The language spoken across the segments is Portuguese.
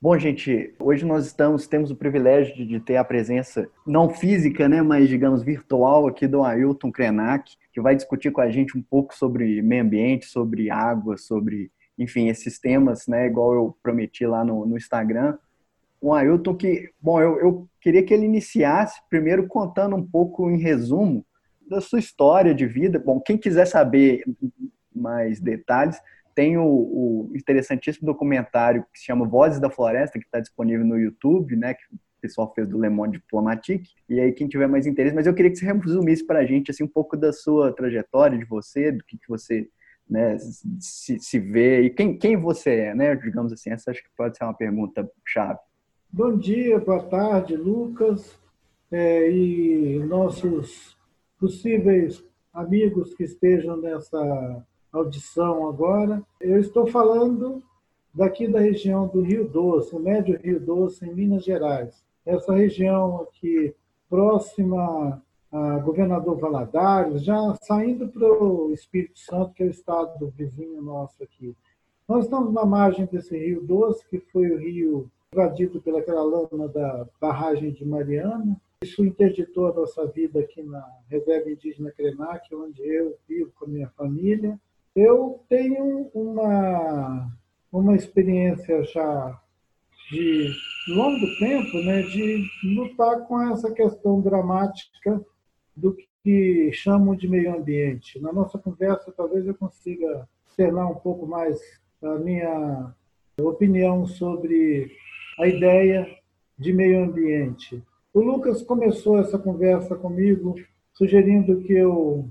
Bom, gente, hoje nós estamos temos o privilégio de, de, ter a presença não física, né, mas digamos virtual aqui do Ailton Krenak, que vai discutir com a gente um pouco sobre meio ambiente, sobre água, sobre, enfim, esses temas, né, igual eu prometi lá no, no Instagram. O Ailton que, bom, eu, eu queria que ele iniciasse primeiro contando um pouco em resumo da sua história de vida. Bom, quem quiser saber mais detalhes, tem o, o, interessantíssimo documentário que se chama Vozes da Floresta, que está disponível no YouTube, né? Que o pessoal fez do Le Monde Diplomatique. E aí, quem tiver mais interesse, mas eu queria que você resumisse para a gente assim, um pouco da sua trajetória, de você, do que, que você né, se, se vê e quem, quem você é, né? Digamos assim, essa acho que pode ser uma pergunta chave. Bom dia, boa tarde, Lucas, é, e nossos possíveis amigos que estejam nessa audição agora. Eu estou falando daqui da região do Rio Doce, o Médio Rio Doce, em Minas Gerais. Essa região aqui próxima a Governador Valadares, já saindo para o Espírito Santo, que é o estado vizinho nosso aqui. Nós estamos na margem desse Rio Doce, que foi o rio invadido pelaquela lama da barragem de Mariana. Isso interditou a nossa vida aqui na reserva indígena Krenak, onde eu vivo com a minha família. Eu tenho uma, uma experiência já de longo tempo né, de lutar com essa questão dramática do que chamam de meio ambiente. Na nossa conversa, talvez eu consiga externar um pouco mais a minha opinião sobre a ideia de meio ambiente. O Lucas começou essa conversa comigo sugerindo que eu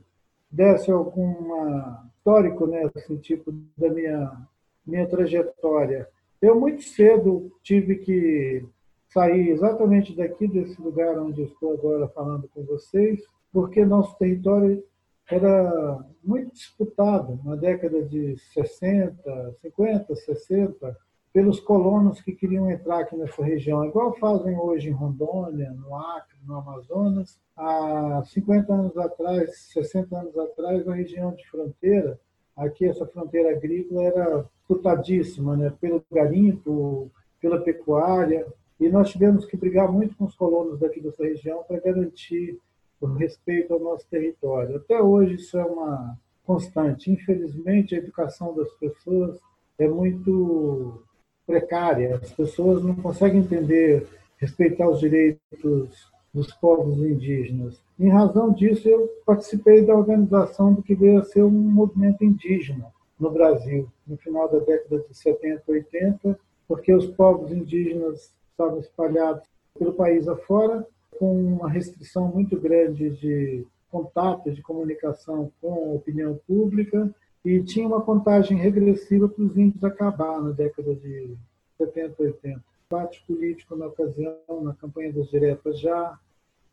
desse alguma histórico, né, assim, tipo da minha minha trajetória. Eu muito cedo tive que sair exatamente daqui desse lugar onde estou agora falando com vocês, porque nosso território era muito disputado na década de 60, 50, 60 pelos colonos que queriam entrar aqui nessa região, igual fazem hoje em Rondônia, no Acre, no Amazonas. Há 50 anos atrás, 60 anos atrás, a região de fronteira, aqui essa fronteira agrícola era disputadíssima, né? pelo garimpo, pela pecuária, e nós tivemos que brigar muito com os colonos daqui dessa região para garantir o respeito ao nosso território. Até hoje isso é uma constante. Infelizmente, a educação das pessoas é muito precária. As pessoas não conseguem entender, respeitar os direitos dos povos indígenas. Em razão disso, eu participei da organização do que veio a ser um movimento indígena no Brasil, no final da década de 70, 80, porque os povos indígenas estavam espalhados pelo país afora, com uma restrição muito grande de contato, de comunicação com a opinião pública, e tinha uma contagem regressiva para os índios acabar na década de 70, 80. Debate político na ocasião, na campanha das diretas já,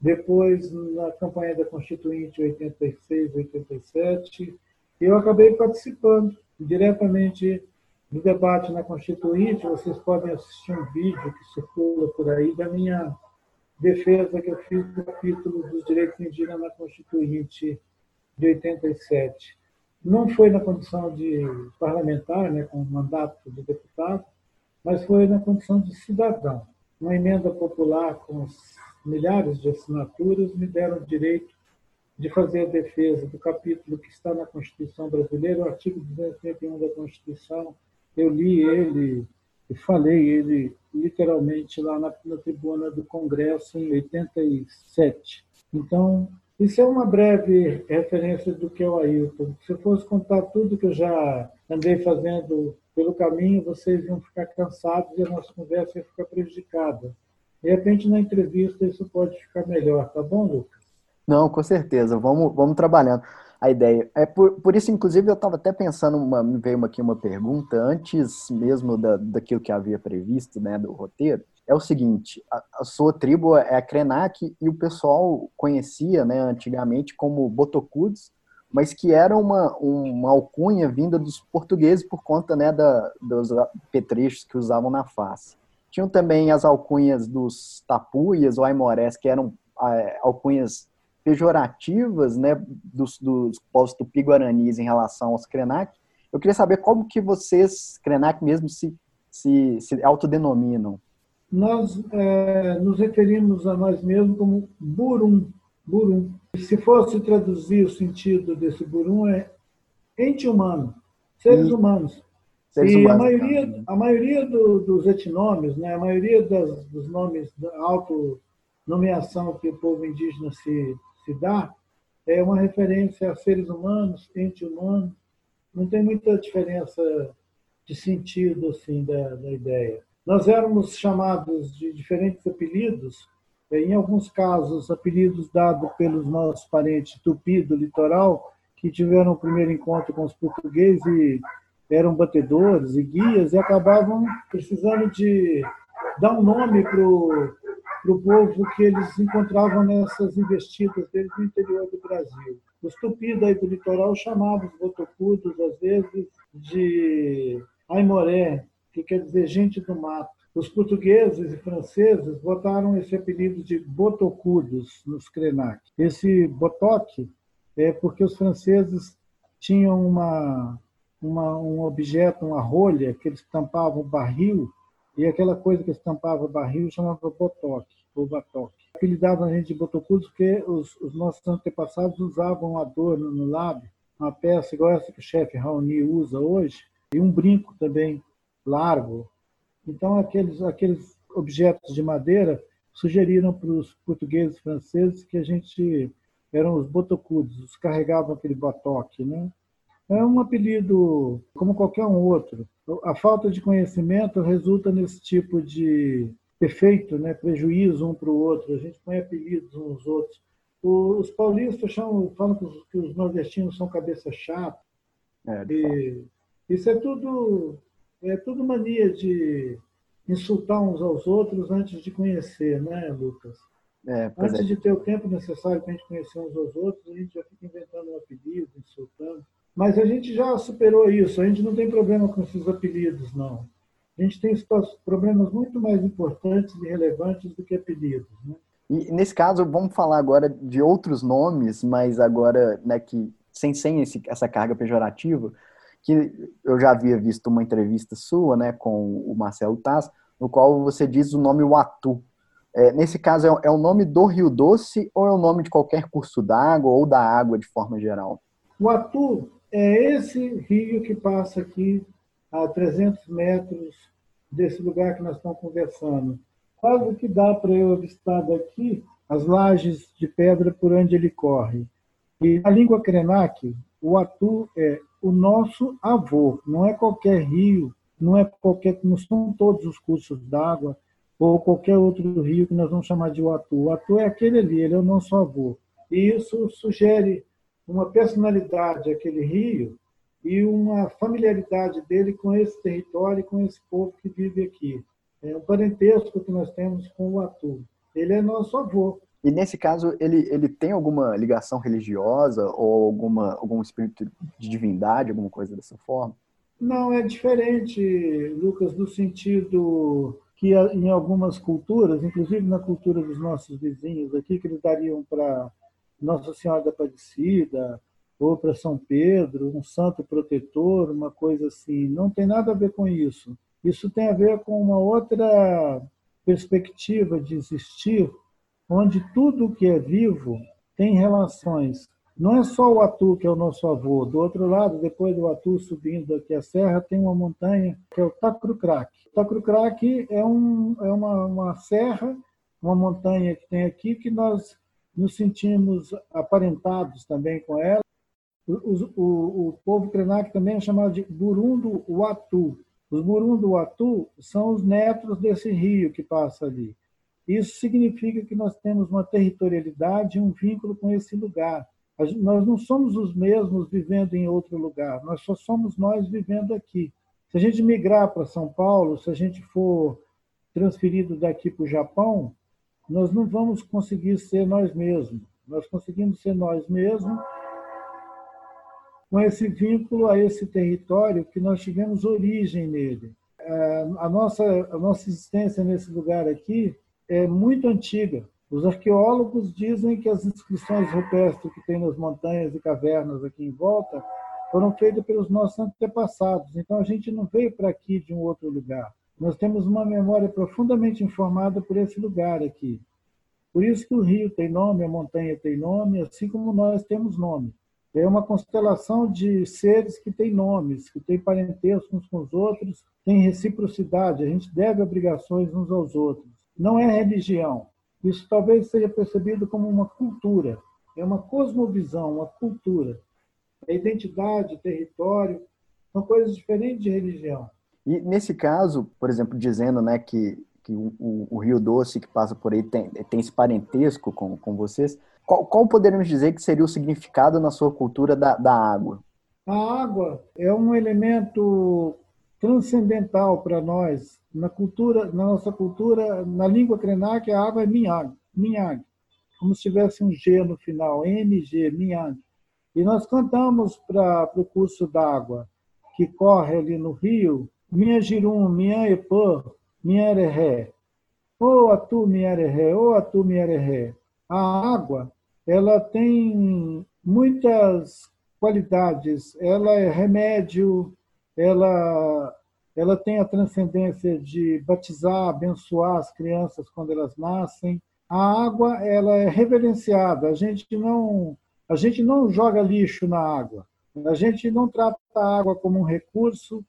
depois na campanha da Constituinte 86, 87, eu acabei participando diretamente do debate na Constituinte. Vocês podem assistir um vídeo que circula por aí da minha defesa que eu fiz do capítulo dos direitos indígenas na Constituinte de 87 não foi na condição de parlamentar, né, com mandato de deputado, mas foi na condição de cidadão. Uma emenda popular com milhares de assinaturas me deram o direito de fazer a defesa do capítulo que está na Constituição brasileira, o artigo 231 da Constituição. Eu li ele e falei ele literalmente lá na, na tribuna do Congresso em 87. Então, isso é uma breve referência do que é o Ailton. Se eu fosse contar tudo que eu já andei fazendo pelo caminho, vocês iam ficar cansados e a nossa conversa ia ficar prejudicada. De repente, na entrevista, isso pode ficar melhor, tá bom, Lucas? Não, com certeza. Vamos, vamos trabalhando a ideia. É por, por isso, inclusive, eu estava até pensando, uma, me veio aqui uma pergunta, antes mesmo da, daquilo que havia previsto, né, do roteiro, é o seguinte, a, a sua tribo é a Krenak e o pessoal conhecia, né, antigamente como Botocudos, mas que era uma, uma alcunha vinda dos portugueses por conta né, da, dos petrechos que usavam na face. Tinham também as alcunhas dos tapuias ou aimorés, que eram é, alcunhas pejorativas né, dos, dos povos tupi-guaranis em relação aos Krenak. Eu queria saber como que vocês, Krenak mesmo, se se, se autodenominam? Nós é, nos referimos a nós mesmos como Burum. Burum. Se fosse traduzir o sentido desse Burum, é ente humano, seres e, humanos. Seres e humanos, a maioria, a maioria do, dos etnomes, né, a maioria das, dos nomes da autonomeação que o povo indígena se, se dá, é uma referência a seres humanos, ente humano. Não tem muita diferença de sentido assim da, da ideia. Nós éramos chamados de diferentes apelidos, em alguns casos apelidos dados pelos nossos parentes tupi do litoral, que tiveram o primeiro encontro com os portugueses e eram batedores e guias e acabavam precisando de dar um nome para o povo que eles encontravam nessas investidas deles no interior do Brasil. Os tupis daí do litoral chamavam os botocudos, às vezes, de Aimoré, que quer dizer gente do mato. Os portugueses e franceses botaram esse apelido de botocudos nos Krenak. Esse botoque é porque os franceses tinham uma, uma, um objeto, uma rolha, que eles tampavam barril, e aquela coisa que eles tampavam barril chamava botoque, ou batoque. Apelidavam a gente de botocudos porque os, os nossos antepassados usavam um adorno no lábio, uma peça igual essa que o chefe Raoni usa hoje, e um brinco também largo. Então, aqueles, aqueles objetos de madeira sugeriram para os portugueses e franceses que a gente eram os botocudos, os carregavam aquele botoque, né? É um apelido como qualquer um outro. A falta de conhecimento resulta nesse tipo de defeito, né? prejuízo um para o outro. A gente põe apelidos uns aos outros. Os paulistas chamam, falam que os, que os nordestinos são cabeça chata. É, e isso é tudo, é tudo mania de insultar uns aos outros antes de conhecer, né, Lucas? É, antes é. de ter o tempo necessário para a gente conhecer uns aos outros, a gente já fica inventando um apelido, insultando. Mas a gente já superou isso, a gente não tem problema com esses apelidos, não. A gente tem problemas muito mais importantes e relevantes do que apelidos. Né? E nesse caso, vamos falar agora de outros nomes, mas agora né, que sem, sem esse, essa carga pejorativa, que eu já havia visto uma entrevista sua, né, com o Marcelo Taz, no qual você diz o nome Watu. É, nesse caso, é, é o nome do Rio Doce ou é o nome de qualquer curso d'água ou da água de forma geral? O é esse rio que passa aqui a 300 metros desse lugar que nós estamos conversando. Quase que dá para eu avistar daqui as lajes de pedra por onde ele corre. E na língua Krenak, o Atu é o nosso avô, não é qualquer rio, não é qualquer, não são todos os cursos d'água ou qualquer outro rio que nós vamos chamar de Uatu. O Atu é aquele ali, ele é o nosso avô. E isso sugere uma personalidade aquele rio e uma familiaridade dele com esse território e com esse povo que vive aqui. É um parentesco que nós temos com o Atu. Ele é nosso avô. E nesse caso, ele, ele tem alguma ligação religiosa ou alguma, algum espírito de divindade, alguma coisa dessa forma? Não, é diferente, Lucas, no sentido que em algumas culturas, inclusive na cultura dos nossos vizinhos aqui, que eles dariam para Nossa Senhora da Aparecida ou para São Pedro, um santo protetor, uma coisa assim, não tem nada a ver com isso. Isso tem a ver com uma outra perspectiva de existir onde tudo que é vivo tem relações. Não é só o Atu, que é o nosso avô. Do outro lado, depois do Atu, subindo aqui a serra, tem uma montanha que é o Tacrucrac. Tacrucrac é, um, é uma, uma serra, uma montanha que tem aqui, que nós nos sentimos aparentados também com ela. O, o, o povo Krenak também é chamado de Burundo Watu. Os Burundo Watu são os netos desse rio que passa ali. Isso significa que nós temos uma territorialidade e um vínculo com esse lugar. Nós não somos os mesmos vivendo em outro lugar, nós só somos nós vivendo aqui. Se a gente migrar para São Paulo, se a gente for transferido daqui para o Japão, nós não vamos conseguir ser nós mesmos. Nós conseguimos ser nós mesmos com esse vínculo a esse território que nós tivemos origem nele. É, a nossa, a nossa existência nesse lugar aqui é muito antiga. Os arqueólogos dizem que as inscrições rupestres que tem nas montanhas e cavernas aqui em volta foram feitas pelos nossos antepassados. Então a gente não veio para aqui de um outro lugar. Nós temos uma memória profundamente informada por esse lugar aqui. Por isso que o rio tem nome, a montanha tem nome, assim como nós temos nome. É uma constelação de seres que têm nomes, que têm parentesco uns com os outros, tem reciprocidade, a gente deve obrigações uns aos outros. Não é religião. Isso talvez seja percebido como uma cultura, é uma cosmovisão, uma cultura. É identidade, território, são coisas diferentes de religião. E nesse caso, por exemplo, dizendo né, que, que o, o, o Rio Doce que passa por aí tem, tem esse parentesco com, com vocês, qual, qual poderíamos dizer que seria o significado na sua cultura da, da água? A água é um elemento transcendental para nós. Na cultura, na nossa cultura, na língua krenak, a água é minhag, minhag, como se tivesse um G no final, MG, minhag. E nós cantamos para o curso d'água que corre ali no rio, minha girum, minha epã, minha erré. Ô atu, minha erré, ô atu, minha erré. A água, ela tem muitas qualidades. Ela é remédio, ela ela tem a transcendência de batizar, abençoar as crianças quando elas nascem. A água ela é reverenciada. A gente não a gente não joga lixo na água. A gente não trata a água como um recurso.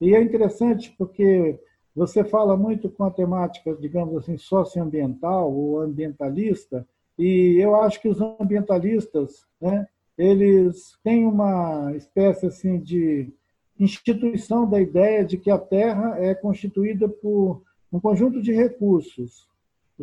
E é interessante porque você fala muito com a temática, digamos assim, socioambiental ou ambientalista, e eu acho que os ambientalistas, né, eles têm uma espécie assim de instituição da ideia de que a Terra é constituída por um conjunto de recursos,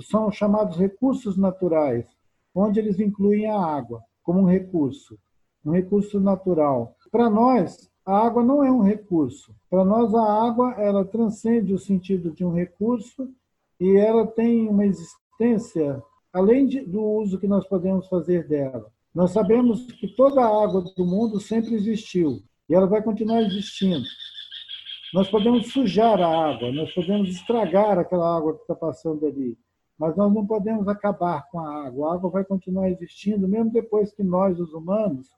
são chamados recursos naturais, onde eles incluem a água como um recurso, um recurso natural. Para nós, a água não é um recurso. Para nós, a água ela transcende o sentido de um recurso e ela tem uma existência além de, do uso que nós podemos fazer dela. Nós sabemos que toda a água do mundo sempre existiu e ela vai continuar existindo. Nós podemos sujar a água, nós podemos estragar aquela água que está passando ali, mas nós não podemos acabar com a água. A água vai continuar existindo, mesmo depois que nós, os humanos,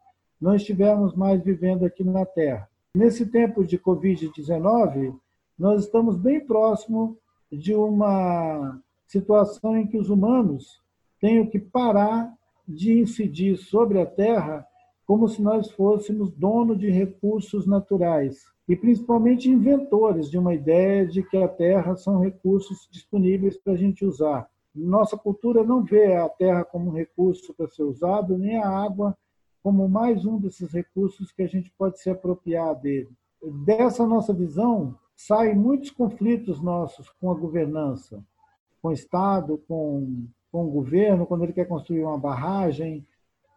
não estivermos mais vivendo aqui na Terra. Nesse tempo de Covid-19, nós estamos bem próximo de uma situação em que os humanos tenham que parar de incidir sobre a Terra como se nós fôssemos dono de recursos naturais e principalmente inventores de uma ideia de que a terra são recursos disponíveis para a gente usar. Nossa cultura não vê a terra como um recurso para ser usado, nem a água como mais um desses recursos que a gente pode se apropriar dele. Dessa nossa visão, saem muitos conflitos nossos com a governança, com o Estado, com, com o governo, quando ele quer construir uma barragem,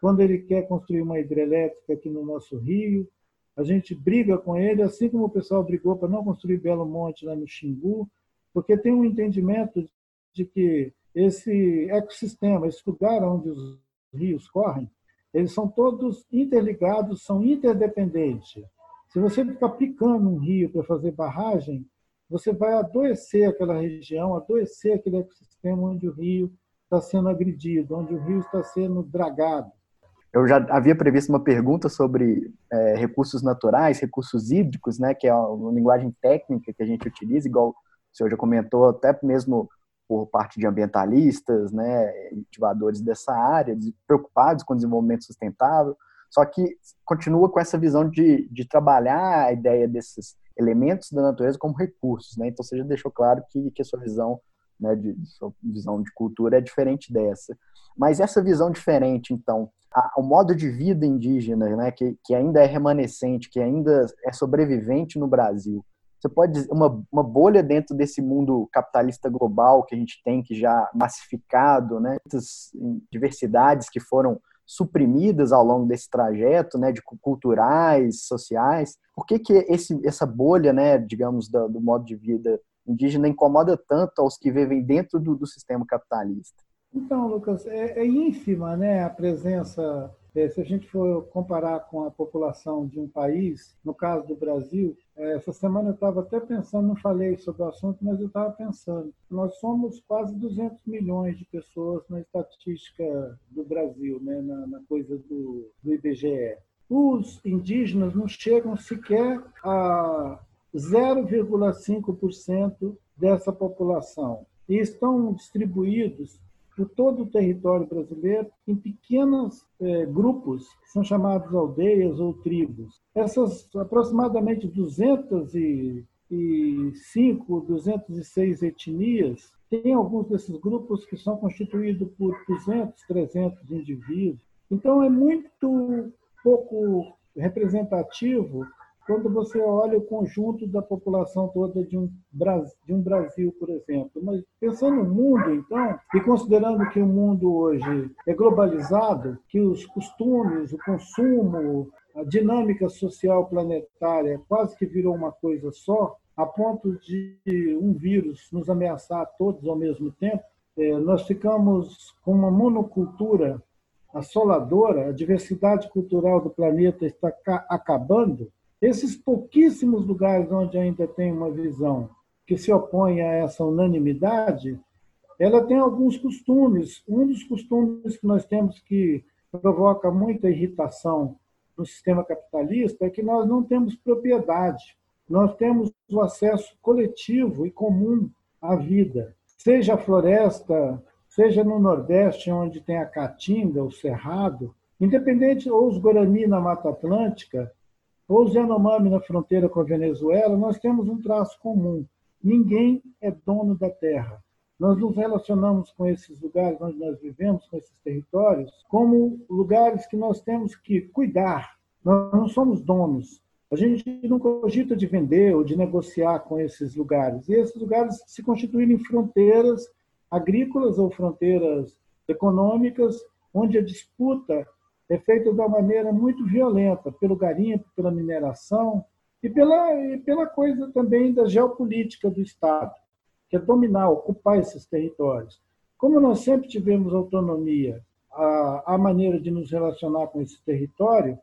quando ele quer construir uma hidrelétrica aqui no nosso rio, a gente briga com ele, assim como o pessoal brigou para não construir Belo Monte lá no Xingu, porque tem um entendimento de que esse ecossistema, esse lugar onde os rios correm, eles são todos interligados, são interdependentes. Se você ficar picando um rio para fazer barragem, você vai adoecer aquela região, adoecer aquele ecossistema onde o rio está sendo agredido, onde o rio está sendo dragado. Eu já havia previsto uma pergunta sobre é, recursos naturais, recursos hídricos, né, que é uma linguagem técnica que a gente utiliza, igual o senhor já comentou, até mesmo por parte de ambientalistas, né, ativadores dessa área, preocupados com o desenvolvimento sustentável, só que continua com essa visão de, de trabalhar a ideia desses elementos da natureza como recursos, né? Então você já deixou claro que, que a sua visão, né, de sua visão de cultura é diferente dessa. Mas essa visão diferente, então, a, o modo de vida indígena, né, que, que ainda é remanescente, que ainda é sobrevivente no Brasil. Você pode dizer uma, uma bolha dentro desse mundo capitalista global que a gente tem, que já massificado, né, muitas diversidades que foram suprimidas ao longo desse trajeto, né, de culturais, sociais. Por que que esse, essa bolha, né, digamos, do, do modo de vida indígena incomoda tanto aos que vivem dentro do, do sistema capitalista? Então, Lucas, é, é ínfima né, a presença. É, se a gente for comparar com a população de um país, no caso do Brasil, é, essa semana eu estava até pensando, não falei sobre o assunto, mas eu estava pensando. Nós somos quase 200 milhões de pessoas na estatística do Brasil, né, na, na coisa do, do IBGE. Os indígenas não chegam sequer a 0,5% dessa população. E estão distribuídos por todo o território brasileiro em pequenos é, grupos, que são chamados aldeias ou tribos. Essas aproximadamente 205, 206 etnias, tem alguns desses grupos que são constituídos por 200, 300 indivíduos. Então, é muito pouco representativo quando você olha o conjunto da população toda de um, de um Brasil, por exemplo. Mas pensando no mundo, então, e considerando que o mundo hoje é globalizado, que os costumes, o consumo, a dinâmica social planetária quase que virou uma coisa só, a ponto de um vírus nos ameaçar todos ao mesmo tempo, é, nós ficamos com uma monocultura assoladora, a diversidade cultural do planeta está acabando, esses pouquíssimos lugares onde ainda tem uma visão que se opõe a essa unanimidade, ela tem alguns costumes. Um dos costumes que nós temos que provoca muita irritação no sistema capitalista é que nós não temos propriedade. Nós temos o acesso coletivo e comum à vida. Seja a floresta, seja no Nordeste, onde tem a Caatinga, o Cerrado, independente, ou os Guarani na Mata Atlântica, os Yanomami na fronteira com a Venezuela, nós temos um traço comum. Ninguém é dono da terra. Nós nos relacionamos com esses lugares onde nós vivemos, com esses territórios, como lugares que nós temos que cuidar. Nós não somos donos. A gente não cogita de vender ou de negociar com esses lugares. E esses lugares se constituem em fronteiras agrícolas ou fronteiras econômicas, onde a disputa é feita de uma maneira muito violenta, pelo garimpo, pela mineração e pela, e pela coisa também da geopolítica do Estado, que é dominar, ocupar esses territórios. Como nós sempre tivemos autonomia, a, a maneira de nos relacionar com esse território,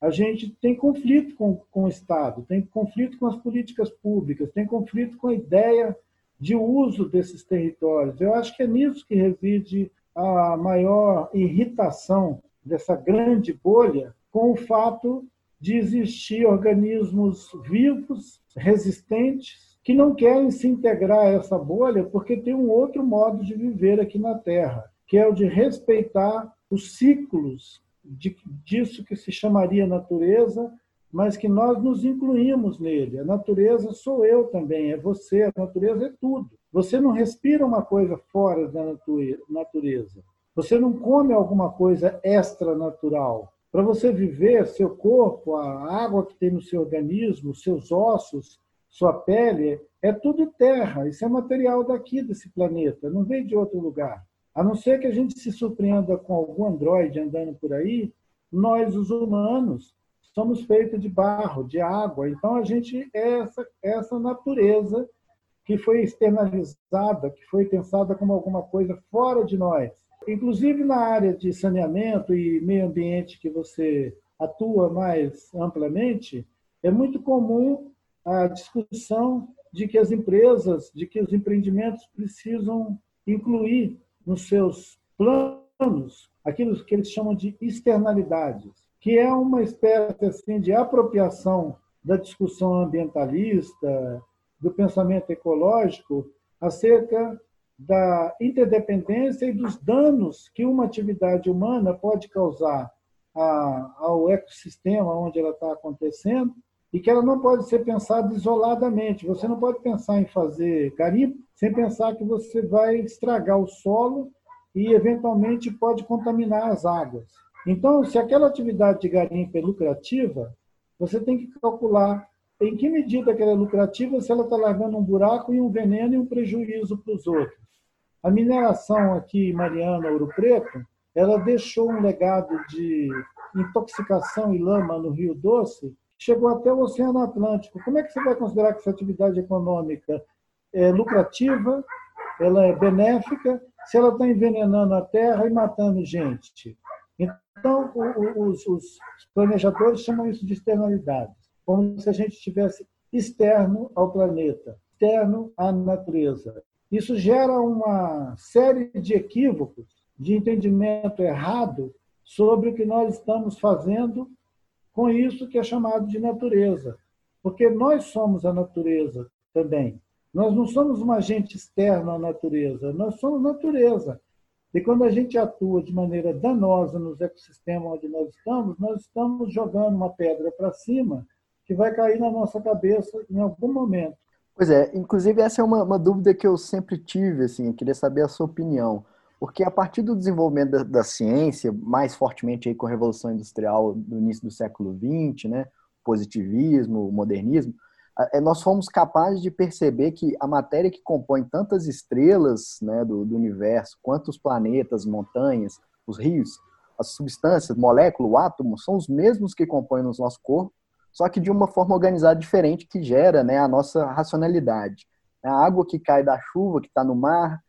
a gente tem conflito com, com o Estado, tem conflito com as políticas públicas, tem conflito com a ideia de uso desses territórios. Eu acho que é nisso que reside a maior irritação dessa grande bolha com o fato de existir organismos vivos, resistentes, que não querem se integrar a essa bolha porque tem um outro modo de viver aqui na Terra, que é o de respeitar os ciclos de, disso que se chamaria natureza, mas que nós nos incluímos nele. A natureza sou eu também, é você, a natureza é tudo. Você não respira uma coisa fora da natureza. Você não come alguma coisa extra-natural. Para você viver, seu corpo, a água que tem no seu organismo, seus ossos, sua pele, é tudo terra. Isso é material daqui, desse planeta, não vem de outro lugar. A não ser que a gente se surpreenda com algum androide andando por aí, nós, os humanos, somos feitos de barro, de água. Então, a gente é essa, essa natureza que foi externalizada, que foi pensada como alguma coisa fora de nós. Inclusive na área de saneamento e meio ambiente que você atua mais amplamente, é muito comum a discussão de que as empresas, de que os empreendimentos precisam incluir nos seus planos aquilo que eles chamam de externalidades, que é uma espécie assim de apropriação da discussão ambientalista, do pensamento ecológico acerca da interdependência e dos danos que uma atividade humana pode causar ao ecossistema onde ela está acontecendo e que ela não pode ser pensada isoladamente. Você não pode pensar em fazer garimpo sem pensar que você vai estragar o solo e, eventualmente, pode contaminar as águas. Então, se aquela atividade de garimpo é lucrativa, você tem que calcular em que medida que ela é lucrativa se ela está largando um buraco e um veneno e um prejuízo para os outros. A mineração aqui em Mariana, Ouro Preto, ela deixou um legado de intoxicação e lama no Rio Doce, chegou até o Oceano Atlântico. Como é que você vai considerar que essa atividade econômica é lucrativa, ela é benéfica, se ela está envenenando a terra e matando gente? Então, os, os planejadores chamam isso de externalidades, como se a gente estivesse externo ao planeta, externo à natureza. Isso gera uma série de equívocos, de entendimento errado sobre o que nós estamos fazendo com isso que é chamado de natureza. porque nós somos a natureza também. Nós não somos um agente externo à natureza, nós somos natureza. E quando a gente atua de maneira danosa nos ecossistemas onde nós estamos, nós estamos jogando uma pedra para cima que vai cair na nossa cabeça em algum momento. Pois é, inclusive essa é uma, uma dúvida que eu sempre tive, assim, eu queria saber a sua opinião. Porque a partir do desenvolvimento da, da ciência, mais fortemente aí com a Revolução Industrial do início do século XX, né, positivismo, modernismo, é, nós fomos capazes de perceber que a matéria que compõe tantas estrelas né, do, do universo, quanto os planetas, montanhas, os rios, as substâncias, molécula, o átomo, são os mesmos que compõem o nosso corpo, só que de uma forma organizada diferente que gera né, a nossa racionalidade. A água que cai da chuva, que está no mar,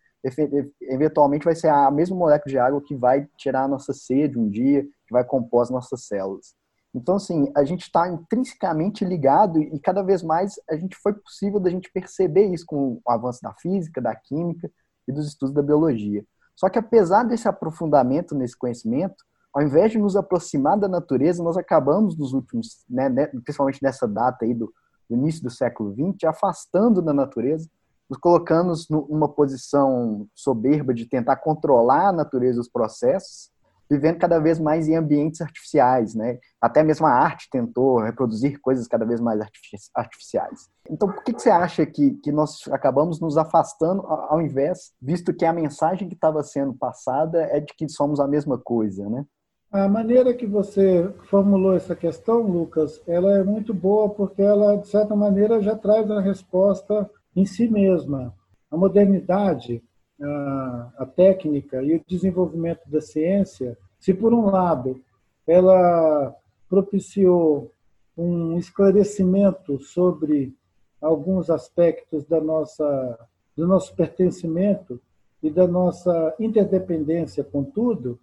eventualmente vai ser a mesma molécula de água que vai tirar a nossa sede um dia, que vai compor as nossas células. Então, assim, a gente está intrinsecamente ligado e cada vez mais a gente foi possível da gente perceber isso com o avanço da física, da química e dos estudos da biologia. Só que apesar desse aprofundamento nesse conhecimento, ao invés de nos aproximar da natureza, nós acabamos nos últimos, né, né principalmente nessa data aí do, do início do século XX, afastando da natureza, nos colocando numa posição soberba de tentar controlar a natureza dos processos vivendo cada vez mais em ambientes artificiais, né? Até mesmo a arte tentou reproduzir coisas cada vez mais artificiais. Então, por que, que você acha que, que nós acabamos nos afastando ao invés, visto que a mensagem que estava sendo passada é de que somos a mesma coisa, né? A maneira que você formulou essa questão, Lucas, ela é muito boa porque ela, de certa maneira, já traz a resposta em si mesma. A modernidade, a, técnica e o desenvolvimento da ciência, se por um lado ela propiciou um esclarecimento sobre alguns aspectos da nossa do nosso pertencimento e da nossa interdependência com tudo,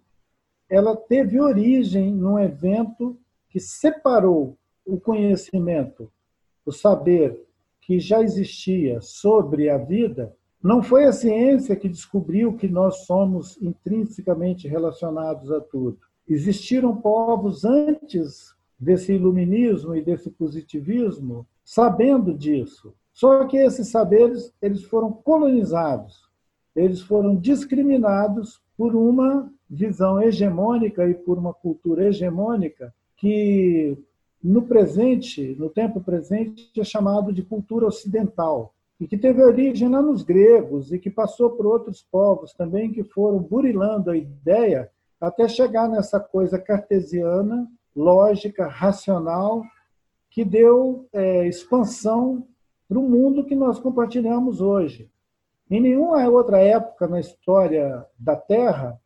ela teve origem num evento que separou o conhecimento, o saber que já existia sobre a vida não foi a ciência que descobriu que nós somos intrinsecamente relacionados a tudo. Existiram povos antes desse iluminismo e desse positivismo sabendo disso. Só que esses saberes eles foram colonizados, eles foram discriminados por uma visão hegemônica e por uma cultura hegemônica que no presente, no tempo presente, é chamado de cultura ocidental e que teve origem lá nos gregos e que passou por outros povos também que foram burilando a ideia até chegar nessa coisa cartesiana, lógica, racional, que deu é, expansão para o mundo que nós compartilhamos hoje. Em nenhuma outra época na história da Terra,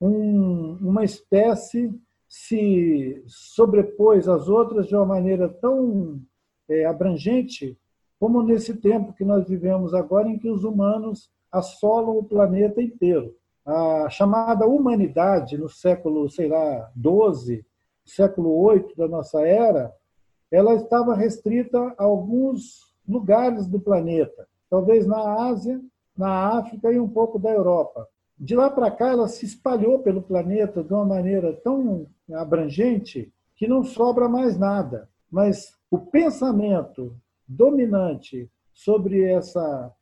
um, uma espécie se sobrepôs às outras de uma maneira tão é, abrangente como nesse tempo que nós vivemos agora, em que os humanos assolam o planeta inteiro. A chamada humanidade, no século, sei lá, 12, século 8 da nossa era, ela estava restrita a alguns lugares do planeta, talvez na Ásia, na África e um pouco da Europa. De lá para cá, ela se espalhou pelo planeta de uma maneira tão abrangente que não sobra mais nada. Mas o pensamento dominante sobre essa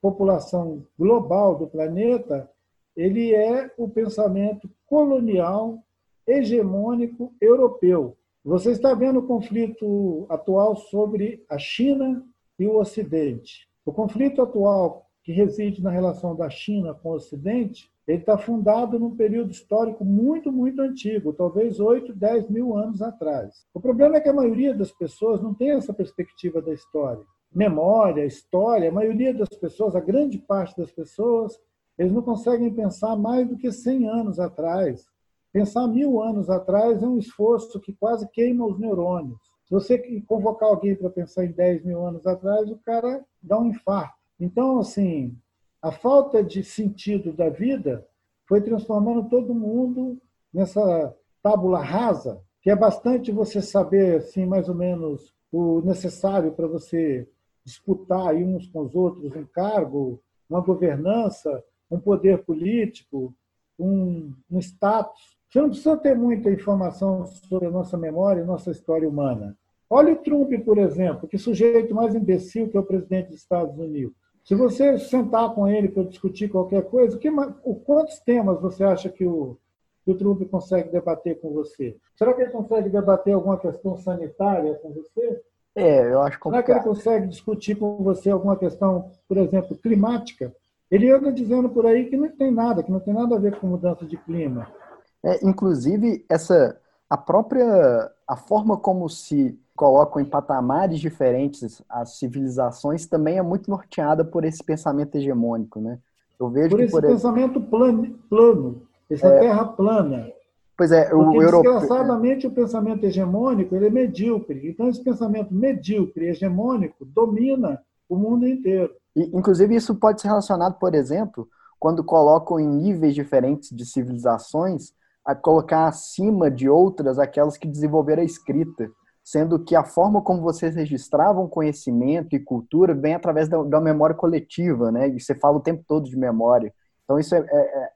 população global do planeta, ele é o pensamento colonial hegemônico europeu. Você está vendo o conflito atual sobre a China e o Ocidente. O conflito atual que reside na relação da China com o Ocidente, ele está fundado num período histórico muito, muito antigo, talvez 8, 10 mil anos atrás. O problema é que a maioria das pessoas não tem essa perspectiva da história. Memória, história, a maioria das pessoas, a grande parte das pessoas, eles não conseguem pensar mais do que 100 anos atrás. Pensar mil anos atrás é um esforço que quase queima os neurônios. Se você convocar alguém para pensar em 10 mil anos atrás, o cara dá um infarto. Então, assim, a falta de sentido da vida foi transformando todo mundo nessa tábula rasa, que é bastante você saber, assim, mais ou menos o necessário para você disputar aí uns com os outros um cargo, uma governança, um poder político, um, um status. Você não precisa ter muita informação sobre a nossa memória e nossa história humana. Olha o Trump, por exemplo, que sujeito mais imbecil que é o presidente dos Estados Unidos. Se você sentar com ele para discutir qualquer coisa, que, o, quantos temas você acha que o, que o Trump consegue debater com você? Será que ele consegue debater alguma questão sanitária com você? É, eu acho complicado. Será que ele consegue discutir com você alguma questão, por exemplo, climática? Ele anda dizendo por aí que não tem nada, que não tem nada a ver com mudança de clima. É, inclusive, essa a própria a forma como se colocam em patamares diferentes as civilizações também é muito norteada por esse pensamento hegemônico, né? Eu vejo por esse por pensamento plano, plano essa é, terra plana. Pois é, Porque, o europeu... desgraçadamente, o pensamento hegemônico ele é medíocre. Então, esse pensamento medíocre, hegemônico, domina o mundo inteiro. E, inclusive, isso pode ser relacionado, por exemplo, quando colocam em níveis diferentes de civilizações, a colocar acima de outras aquelas que desenvolveram a escrita, sendo que a forma como vocês registravam conhecimento e cultura vem através da, da memória coletiva, né? E você fala o tempo todo de memória. Então, isso é, é, é,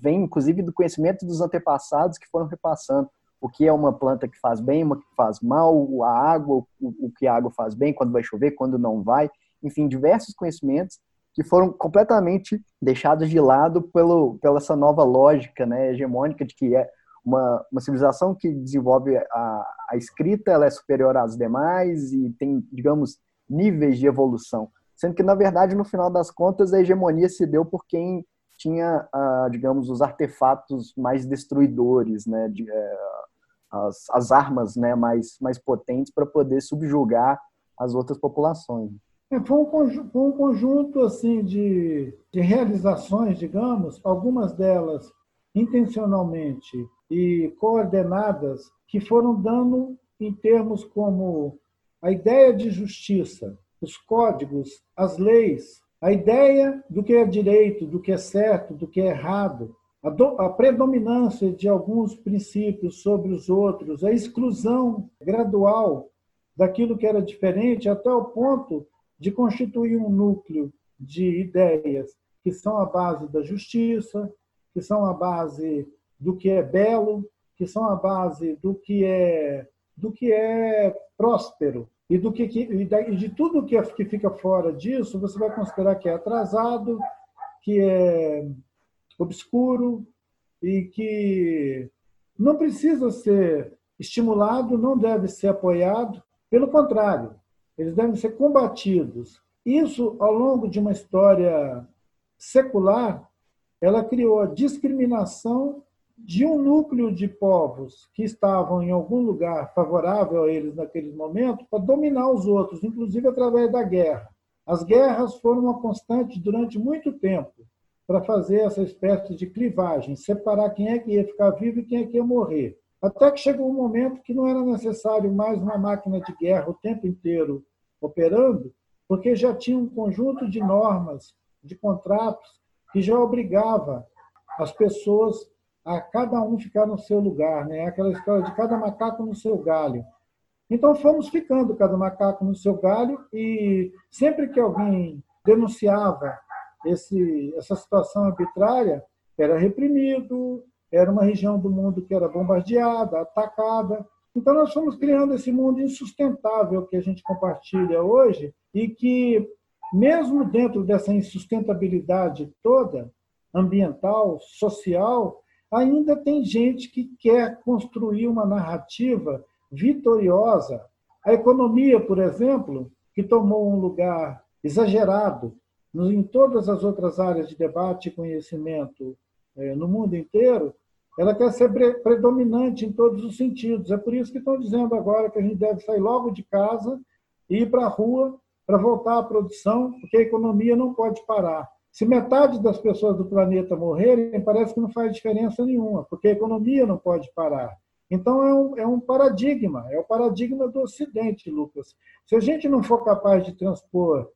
vem, inclusive, do conhecimento dos antepassados que foram repassando o que é uma planta que faz bem, uma que faz mal, a água, o, o que a água faz bem, quando vai chover, quando não vai. Enfim, diversos conhecimentos que foram completamente deixados de lado pelo, pela essa nova lógica né, hegemônica de que é uma, uma civilização que desenvolve a, a escrita, ela é superior às demais e tem, digamos, níveis de evolução. Sendo que, na verdade, no final das contas, a hegemonia se deu por quem tinha, uh, digamos, os artefatos mais destruidores, né, de, uh, as, as armas né, mais, mais potentes para poder subjugar as outras populações. É, foi, um conjunto, foi um conjunto assim de, de realizações, digamos, algumas delas intencionalmente e coordenadas, que foram dando em termos como a ideia de justiça, os códigos, as leis, a ideia do que é direito, do que é certo, do que é errado, a, do, a, predominância de alguns princípios sobre os outros, a exclusão gradual daquilo que era diferente, até o ponto de constituir um núcleo de ideias que são a base da justiça, que são a base do que é belo, que são a base do que é do que é próspero, e do que, e de tudo que, que fica fora disso, você vai considerar que é atrasado, que é obscuro e que não precisa ser estimulado, não deve ser apoiado, pelo contrário, eles devem ser combatidos. Isso, ao longo de uma história secular, ela criou a discriminação de um núcleo de povos que estavam em algum lugar favorável a eles naquele momento para dominar os outros, inclusive através da guerra. As guerras foram uma constante durante muito tempo para fazer essa espécie de clivagem, separar quem é que ia ficar vivo e quem é que ia morrer. Até que chegou um momento que não era necessário mais uma máquina de guerra o tempo inteiro operando, porque já tinha um conjunto de normas, de contratos, que já obrigava as pessoas a cada um ficar no seu lugar, né? Aquela história de cada macaco no seu galho. Então fomos ficando cada macaco no seu galho e sempre que alguém denunciava esse, essa situação arbitrária, era reprimido, era uma região do mundo que era bombardeada, atacada. Então nós fomos criando esse mundo insustentável que a gente compartilha hoje e que mesmo dentro dessa insustentabilidade toda, ambiental, social, ainda tem gente que quer construir uma narrativa vitoriosa. A economia, por exemplo, que tomou um lugar exagerado em todas as outras áreas de debate e conhecimento é, no mundo inteiro, ela quer ser predominante em todos os sentidos. É por isso que estão dizendo agora que a gente deve sair logo de casa e ir para a rua para voltar à produção, porque a economia não pode parar. Se metade das pessoas do planeta morrerem, parece que não faz diferença nenhuma, porque a economia não pode parar. Então, é um, é um paradigma, é o paradigma do Ocidente, Lucas. Se a gente não for capaz de transpor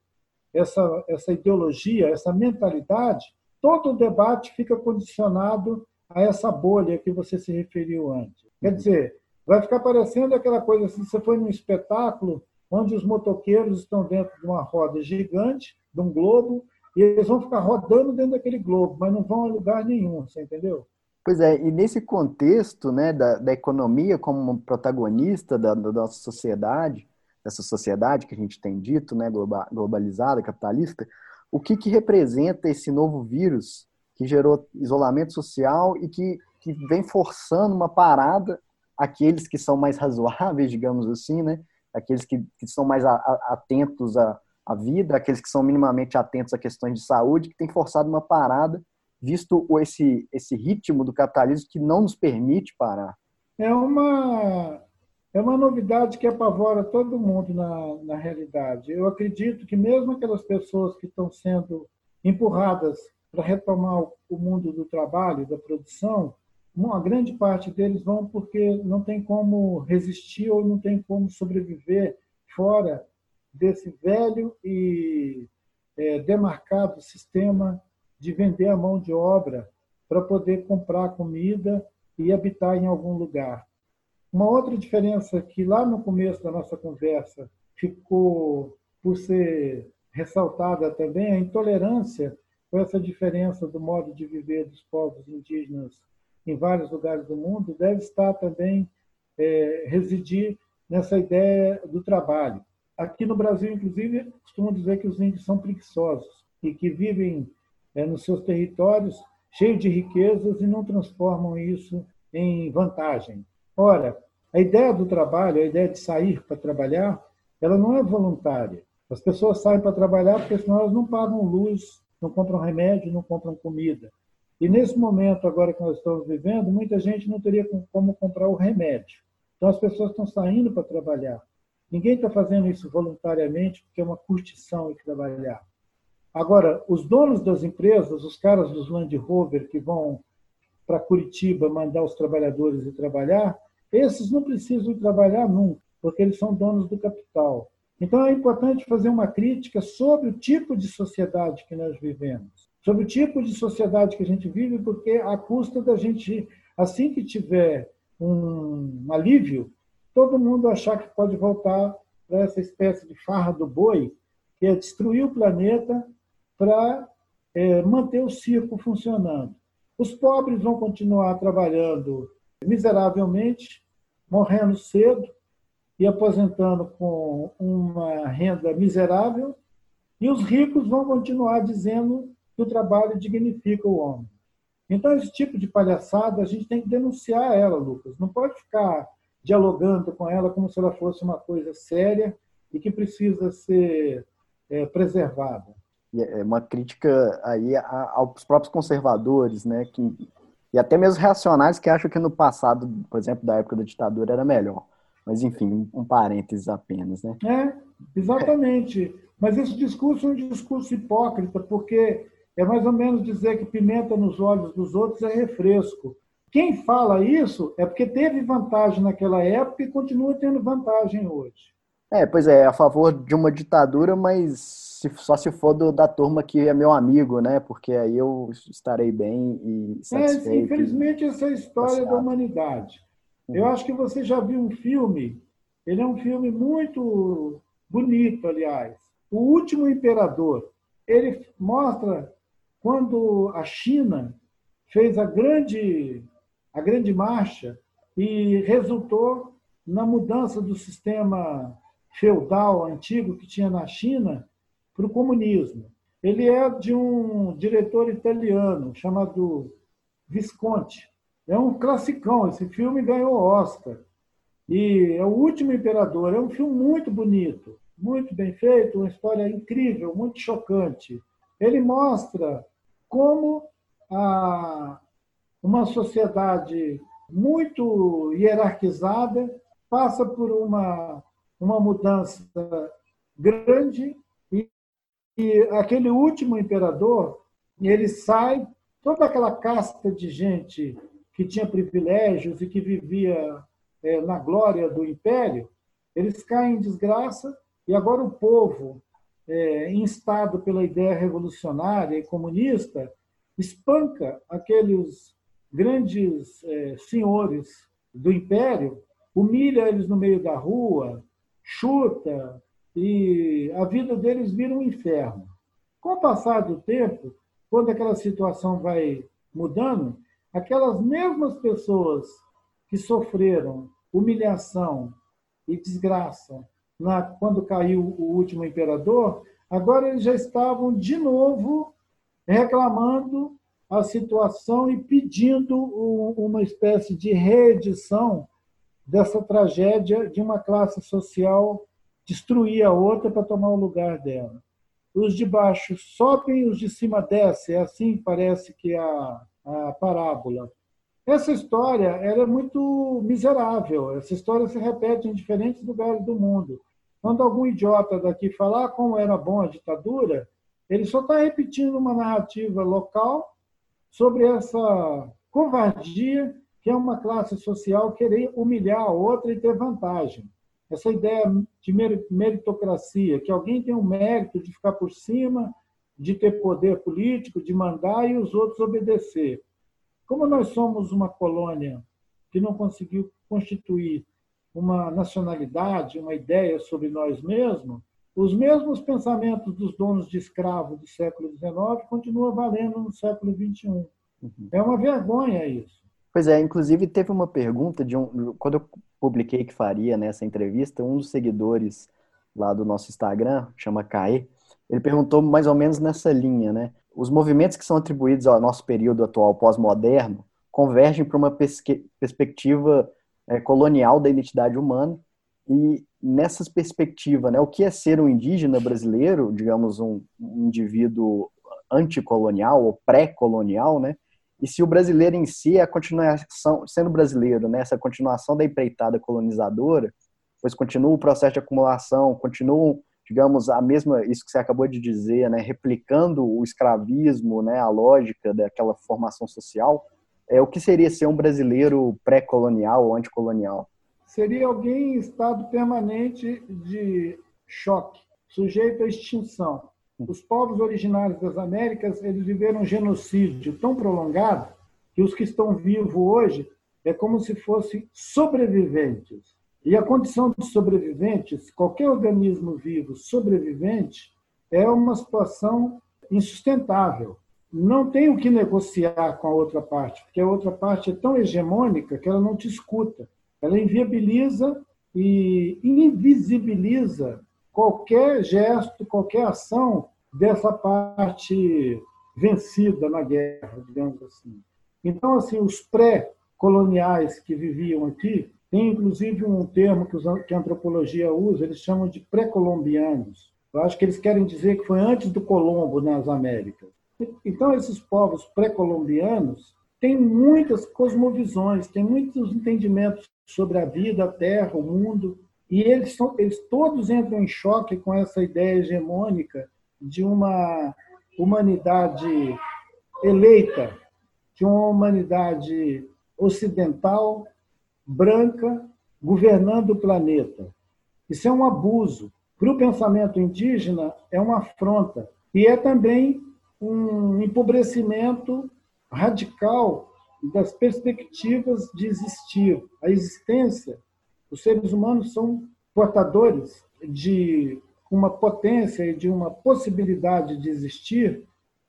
essa, essa ideologia, essa mentalidade, todo o debate fica condicionado a essa bolha que você se referiu antes. Quer dizer, vai ficar parecendo aquela coisa assim: você foi num espetáculo onde os motoqueiros estão dentro de uma roda gigante, de um globo, e eles vão ficar rodando dentro daquele globo, mas não vão a lugar nenhum, você entendeu? Pois é, e nesse contexto né, da, da economia como protagonista da, da, nossa sociedade, dessa sociedade que a gente tem dito, né, globalizada, capitalista, o que, que representa esse novo vírus que gerou isolamento social e que, que vem forçando uma parada aqueles que são mais razoáveis, digamos assim, né? aqueles que, que são mais a, a, atentos à, à vida, aqueles que são minimamente atentos a questões de saúde, que tem forçado uma parada, visto esse, esse ritmo do capitalismo que não nos permite parar. É uma, é uma novidade que apavora todo mundo na, na realidade. Eu acredito que mesmo aquelas pessoas que estão sendo empurradas para retomar o mundo do trabalho, da produção, uma grande parte deles vão porque não tem como resistir ou não tem como sobreviver fora desse velho e é, demarcado sistema de vender a mão de obra para poder comprar comida e habitar em algum lugar. Uma outra diferença que lá no começo da nossa conversa ficou por ser ressaltada também é a intolerância com essa diferença do modo de viver dos povos indígenas em vários lugares do mundo, deve estar também é, residir nessa ideia do trabalho. Aqui no Brasil, inclusive, costumam dizer que os índios são preguiçosos e que vivem é, nos seus territórios cheios de riquezas e não transformam isso em vantagem. Ora, a ideia do trabalho, a ideia de sair para trabalhar, ela não é voluntária. As pessoas saem para trabalhar porque senão elas não pagam luz, não compram remédio, não compram comida. E nesse momento, agora que nós estamos vivendo, muita gente não teria como comprar o remédio. Então as pessoas estão saindo para trabalhar. Ninguém está fazendo isso voluntariamente porque é uma curtição ir trabalhar. Agora, os donos das empresas, os caras dos Land Rover que vão para Curitiba mandar os trabalhadores ir trabalhar, esses não precisam trabalhar nunca, porque eles são donos do capital. Então é importante fazer uma crítica sobre o tipo de sociedade que nós vivemos sobre o tipo de sociedade que a gente vive, porque a custa da gente, assim que tiver um alívio, todo mundo achar que pode voltar para essa espécie de farra do boi, que é destruir o planeta para é, manter o circo funcionando. Os pobres vão continuar trabalhando miseravelmente, morrendo cedo e aposentando com uma renda miserável, e os ricos vão continuar dizendo que o trabalho dignifica o homem. Então, esse tipo de palhaçada, a gente tem que denunciar ela, Lucas. Não pode ficar dialogando com ela como se ela fosse uma coisa séria e que precisa ser é, preservada. É uma crítica aí aos próprios conservadores, né? Que, e até mesmo reacionários que acham que no passado, por exemplo, da época da ditadura, era melhor. Mas, enfim, um parênteses apenas, né? É, exatamente. Mas esse discurso é um discurso hipócrita, porque é mais ou menos dizer que pimenta nos olhos dos outros é refresco. Quem fala isso é porque teve vantagem naquela época e continua tendo vantagem hoje. É, pois é, a favor de uma ditadura, mas só se for do, da turma que é meu amigo, né? Porque aí eu estarei bem e é, satisfeito. É, infelizmente, essa é a história da humanidade. Uhum. Eu acho que você já viu um filme, ele é um filme muito bonito, aliás. O Último Imperador. Ele mostra quando a China fez a grande, a grande marcha e resultou na mudança do sistema feudal antigo que tinha na China para o comunismo. Ele é de um diretor italiano chamado Visconti. É um classicão, esse filme ganhou Oscar. E é o último imperador, é um filme muito bonito, muito bem feito, uma história incrível, muito chocante. Ele mostra como a, uma sociedade muito hierarquizada passa por uma, uma mudança grande e, e aquele último imperador ele sai toda aquela casta de gente que tinha privilégios e que vivia é, na glória do império, eles caem em desgraça e agora o povo é, instado pela ideia revolucionária e comunista, espanca aqueles grandes é, senhores do império, humilha eles no meio da rua, chuta, e a vida deles vira um inferno. Com o passar do tempo, quando aquela situação vai mudando, aquelas mesmas pessoas que sofreram humilhação e desgraça na, quando caiu o último imperador, agora eles já estavam de novo reclamando a situação e pedindo uma espécie de reedição dessa tragédia de uma classe social destruir a outra para tomar o lugar dela. Os de baixo sobem, os de cima descem, é assim parece que é a, a parábola. Essa história ela é muito miserável. Essa história se repete em diferentes lugares do mundo. Quando algum idiota daqui falar como era bom a ditadura, ele só está repetindo uma narrativa local sobre essa covardia que é uma classe social querer humilhar a outra e ter vantagem. Essa ideia de meritocracia, que alguém tem o mérito de ficar por cima, de ter poder político, de mandar e os outros obedecer. Como nós somos uma colônia que não conseguiu constituir uma nacionalidade, uma ideia sobre nós mesmos, os mesmos pensamentos dos donos de escravos do século XIX continuam valendo no século XXI. Uhum. É uma vergonha isso. Pois é, inclusive teve uma pergunta de um. Quando eu publiquei que faria nessa entrevista, um dos seguidores lá do nosso Instagram, chama Caê, ele perguntou mais ou menos nessa linha, né? Os movimentos que são atribuídos ao nosso período atual pós-moderno convergem para uma perspectiva é, colonial da identidade humana e nessas perspectivas, né, o que é ser um indígena brasileiro, digamos um, um indivíduo anticolonial ou pré-colonial, né? E se o brasileiro em si é a continuação, sendo brasileiro, né, essa continuação da empreitada colonizadora, pois continua o processo de acumulação, continuam, digamos, a mesma, isso que você acabou de dizer, né, replicando o escravismo, né, a lógica daquela formação social, é o que seria ser um brasileiro pré-colonial ou anticolonial? Seria alguém em estado permanente de choque, sujeito à extinção. Os povos originários das Américas eles viveram um genocídio tão prolongado que os que estão vivos hoje é como se fossem sobreviventes. E a condição de sobreviventes, qualquer organismo vivo sobrevivente, é uma situação insustentável. Não tem o que negociar com a outra parte, porque a outra parte é tão hegemônica que ela não te escuta. Ela inviabiliza e invisibiliza qualquer gesto, qualquer ação dessa parte vencida na guerra, digamos assim. Então, assim, os pré-coloniais que viviam aqui, tem inclusive um termo que a antropologia usa, eles chamam de pré-colombianos. Eu acho que eles querem dizer que foi antes do Colombo nas Américas. Então, esses povos pré-colombianos têm muitas cosmovisões, têm muitos entendimentos sobre a vida, a terra, o mundo, e eles, são, eles todos entram em choque com essa ideia hegemônica de uma humanidade eleita, de uma humanidade ocidental, branca, governando o planeta. Isso é um abuso. Para o pensamento indígena, é uma afronta. E é também um empobrecimento radical das perspectivas de existir. A existência os seres humanos são portadores de uma potência e de uma possibilidade de existir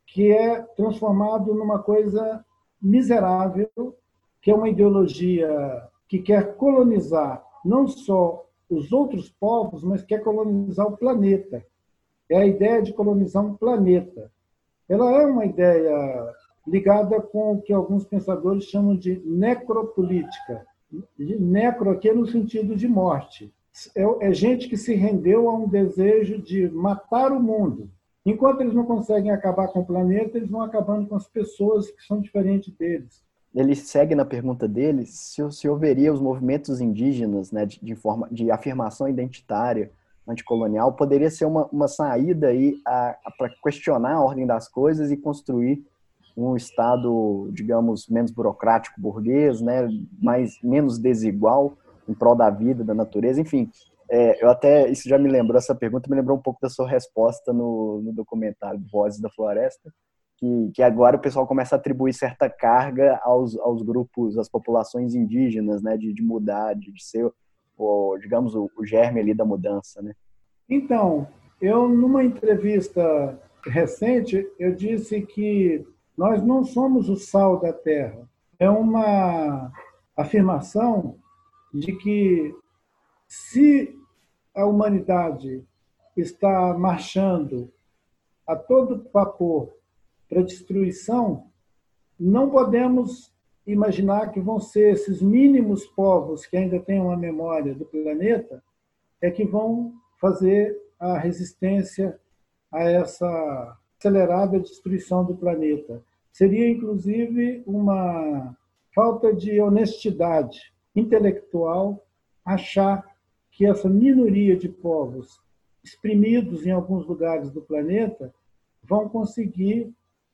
que é transformado numa coisa miserável, que é uma ideologia que quer colonizar não só os outros povos, mas quer colonizar o planeta. É a ideia de colonizar um planeta. Ela é uma ideia ligada com o que alguns pensadores chamam de necropolítica, necro aqui é no sentido de morte. É, é gente que se rendeu a um desejo de matar o mundo. Enquanto eles não conseguem acabar com o planeta, eles vão acabando com as pessoas que são diferentes deles. Ele segue na pergunta dele se, se houveria os movimentos indígenas né, de, de, forma, de afirmação identitária anticolonial, poderia ser uma, uma saída aí para questionar a ordem das coisas e construir um Estado, digamos, menos burocrático, burguês, né, mais, menos desigual em prol da vida, da natureza, enfim. É, eu até, isso já me lembrou, essa pergunta me lembrou um pouco da sua resposta no, no documentário Vozes da Floresta, que, que agora o pessoal começa a atribuir certa carga aos, aos grupos, às populações indígenas, né, de, de mudar, de, de ser, o, digamos, o, o germe ali da mudança, né? Então, eu, numa entrevista recente, eu disse que nós não somos o sal da terra. é uma afirmação de que se a humanidade está marchando a todo vapor para destruição, não podemos imaginar que vão ser esses mínimos povos que ainda têm uma memória do planeta é que vão fazer a resistência a essa acelerada destruição do planeta. Seria, inclusive, uma falta de honestidade intelectual achar que essa minoria de povos exprimidos em alguns lugares do planeta vão conseguir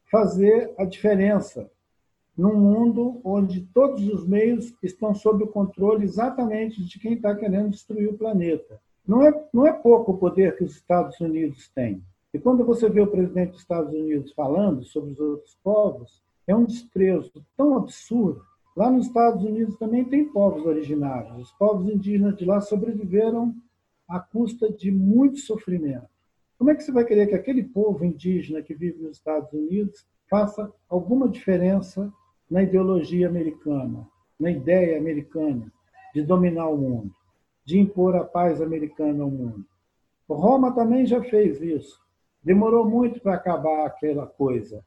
fazer a diferença num mundo onde todos os meios estão sob o controle exatamente de quem está querendo destruir o planeta. Não é, não é pouco o poder que os Estados Unidos têm. E quando você vê o presidente dos Estados Unidos falando sobre os outros povos, é um desprezo tão absurdo. Lá nos Estados Unidos também tem povos originários. Os povos indígenas de lá sobreviveram à custa de muito sofrimento. Como é que você vai querer que aquele povo indígena que vive nos Estados Unidos faça alguma diferença na ideologia americana, na ideia americana de dominar o mundo, de impor a paz americana ao mundo? Roma também já fez isso. Demorou muito para acabar aquela coisa.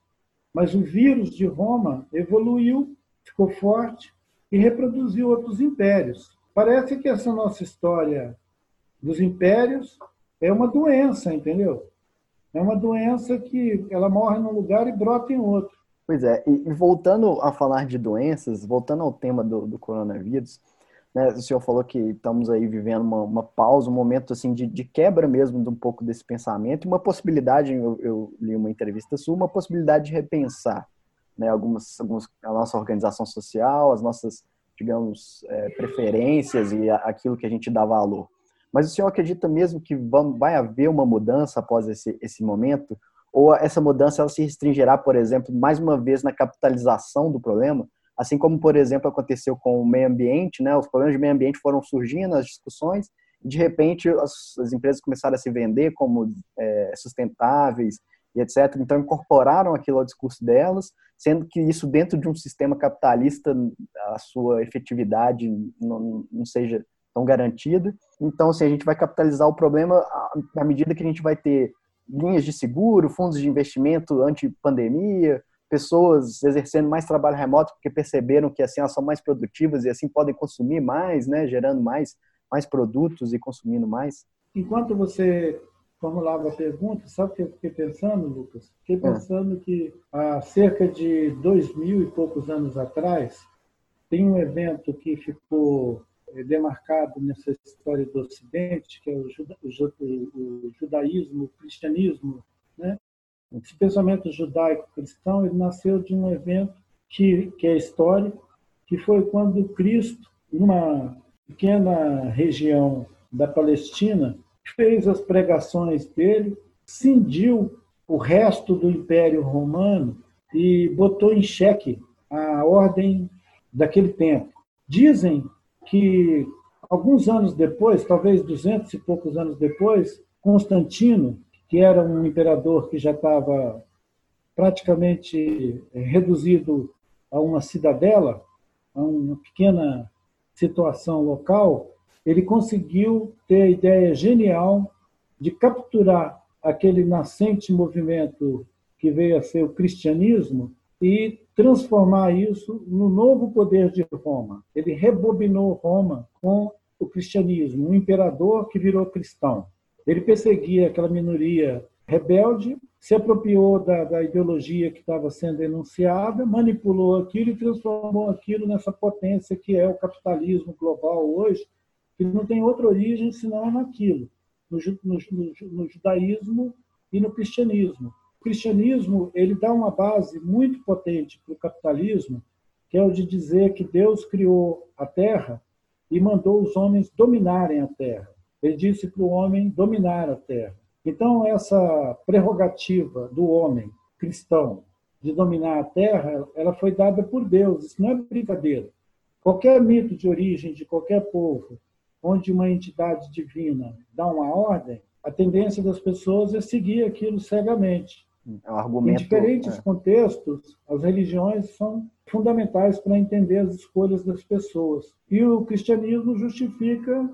Mas o vírus de Roma evoluiu, ficou forte e reproduziu outros impérios. Parece que essa nossa história dos impérios é uma doença, entendeu? É uma doença que ela morre num lugar e brota em outro. Pois é, e voltando a falar de doenças, voltando ao tema do, do coronavírus, né, o senhor falou que estamos aí vivendo uma, uma pausa, um momento assim de, de, quebra mesmo de um pouco desse pensamento, uma possibilidade, eu, eu, li uma entrevista sua, uma possibilidade de repensar né, algumas, algumas, a nossa organização social, as nossas, digamos, é, preferências e aquilo que a gente dá valor. Mas o senhor acredita mesmo que vai haver uma mudança após esse, esse momento? Ou essa mudança ela se restringirá, por exemplo, mais uma vez na capitalização do problema? Assim como, por exemplo, aconteceu com o meio ambiente, né? os problemas de meio ambiente foram surgindo nas discussões, e de repente as, as empresas começaram a se vender como é, sustentáveis e etc. Então, incorporaram aquilo ao discurso delas, sendo que isso, dentro de um sistema capitalista, a sua efetividade não, não seja tão garantida. Então, assim, a gente vai capitalizar o problema à medida que a gente vai ter linhas de seguro, fundos de investimento anti-pandemia, pessoas exercendo mais trabalho remoto porque perceberam que assim elas são mais produtivas e assim podem consumir mais, né, gerando mais mais produtos e consumindo mais. Enquanto você formulava a pergunta, sabe o que eu fiquei pensando, Lucas? Fiquei é. pensando é. que há cerca de dois mil e poucos anos atrás tem um evento que ficou é, demarcado nessa história do Ocidente, que é o, juda, o, o judaísmo, o cristianismo. Né? Esse pensamento judaico-cristão ele nasceu de um evento que, que é histórico, que foi quando Cristo, numa pequena região da Palestina, fez as pregações dele, cindiu o resto do Império Romano e botou em xeque a ordem daquele tempo. Dizem que alguns anos depois, talvez duzentos e poucos anos depois, Constantino, que era um imperador que já estava praticamente eh, reduzido a uma cidadela, a uma pequena situação local, ele conseguiu ter a ideia genial de capturar aquele nascente movimento que veio a ser o cristianismo e transformar isso no novo poder de Roma. Ele rebobinou Roma com o cristianismo, um imperador que virou cristão. Ele perseguia aquela minoria rebelde, se apropriou da, da ideologia que estava sendo enunciada, manipulou aquilo e transformou aquilo nessa potência que é o capitalismo global hoje, que não tem outra origem senão naquilo, no, no, no, judaísmo e no cristianismo cristianismo ele dá uma base muito potente para o capitalismo, que é o de dizer que Deus criou a terra e mandou os homens dominarem a terra. Ele disse para o homem dominar a terra. Então, essa prerrogativa do homem cristão de dominar a terra, ela foi dada por Deus. Isso não é brincadeira. Qualquer mito de origem de qualquer povo, onde uma entidade divina dá uma ordem, a tendência das pessoas é seguir aquilo cegamente. É argumento, em diferentes é. contextos, as religiões são fundamentais para entender as escolhas das pessoas. E o cristianismo justifica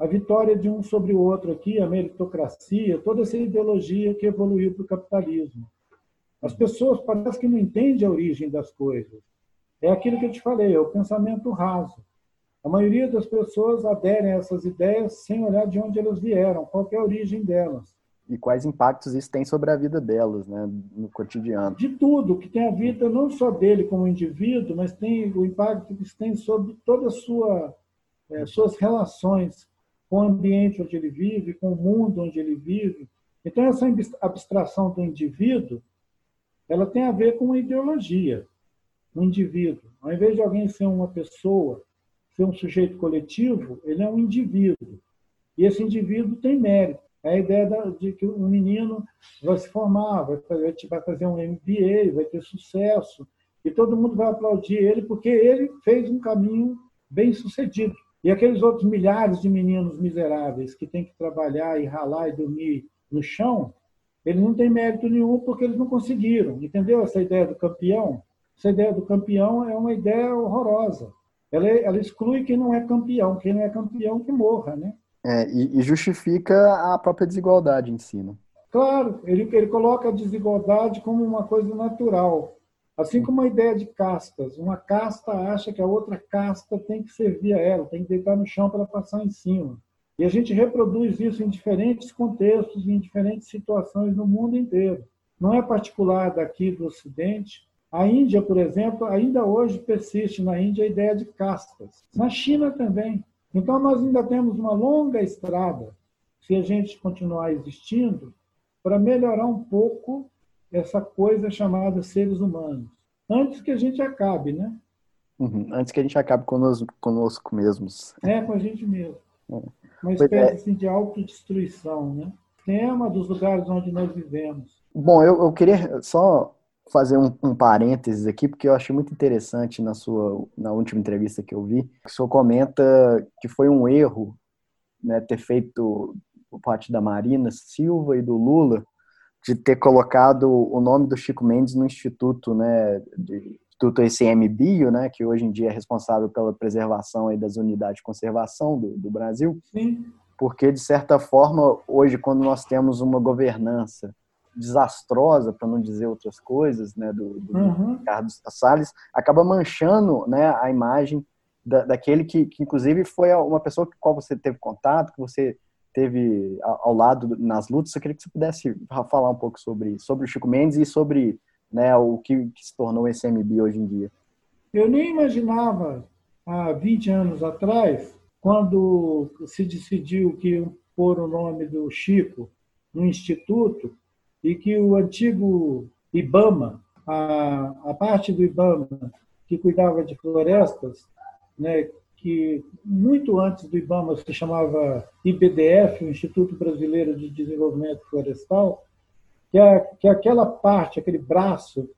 a vitória de um sobre o outro aqui, a meritocracia, toda essa ideologia que evoluiu para o capitalismo. As pessoas parece que não entendem a origem das coisas. É aquilo que eu te falei, é o pensamento raso. A maioria das pessoas aderem a essas ideias sem olhar de onde elas vieram, qual é a origem delas. E quais impactos isso tem sobre a vida delas, né, no cotidiano. De tudo, que tem a vida não só dele como indivíduo, mas tem o impacto que isso tem sobre todas as sua, é, suas relações com o ambiente onde ele vive, com o mundo onde ele vive. Então, essa abstração do indivíduo, ela tem a ver com uma ideologia, um indivíduo. Ao invés de alguém ser uma pessoa, ser um sujeito coletivo, ele é um indivíduo. E esse indivíduo tem mérito. É a ideia de que um menino vai se formar, vai fazer um MBA, vai ter sucesso, e todo mundo vai aplaudir ele porque ele fez um caminho bem sucedido. E aqueles outros milhares de meninos miseráveis que têm que trabalhar e ralar e dormir no chão, eles não têm mérito nenhum porque eles não conseguiram. Entendeu essa ideia do campeão? Essa ideia do campeão é uma ideia horrorosa. Ela, ela exclui quem não é campeão. Quem não é campeão, que morra, né? É, e, e, justifica a própria desigualdade em si, né? Claro, ele, ele coloca a desigualdade como uma coisa natural. Assim como a ideia de castas. Uma casta acha que a outra casta tem que servir a ela, tem que deitar no chão para passar em cima. E a gente reproduz isso em diferentes contextos, em diferentes situações no mundo inteiro. Não é particular daqui do Ocidente. A Índia, por exemplo, ainda hoje persiste na Índia a ideia de castas. Na China também. Então, nós ainda temos uma longa estrada, se a gente continuar existindo, para melhorar um pouco essa coisa chamada seres humanos. Antes que a gente acabe, né? Uhum. Antes que a gente acabe conosco, conosco mesmos. É, com a gente mesmo. É. Uma espécie é. assim, de autodestruição, né? Tema dos lugares onde nós vivemos. Bom, eu, eu queria só fazer um, um, parênteses aqui, porque eu achei muito interessante na sua na última entrevista que eu vi, que o senhor comenta que foi um erro né, ter feito por parte da Marina Silva e do Lula de ter colocado o nome do Chico Mendes no Instituto, né, de, Instituto ICMBio, né, que hoje em dia é responsável pela preservação aí das unidades de conservação do, do Brasil. Sim. Porque, de certa forma, hoje, quando nós temos uma governança desastrosa, para não dizer outras coisas, né, do, do uhum. Carlos Salles, acaba manchando né, a imagem da, daquele que, que, inclusive, foi uma pessoa com qual você teve contato, que você teve ao lado nas lutas. Eu queria que você pudesse falar um pouco sobre, sobre o Chico Mendes e sobre né, o que, que se tornou o SMB hoje em dia. Eu nem imaginava, há 20 anos atrás, quando se decidiu que pôr o nome do Chico no Instituto e que o antigo IBAMA, a, a parte do IBAMA que cuidava de florestas, né, que muito antes do IBAMA se chamava IBDF, Instituto Brasileiro de Desenvolvimento Florestal, que, é, que é aquela parte, aquele braço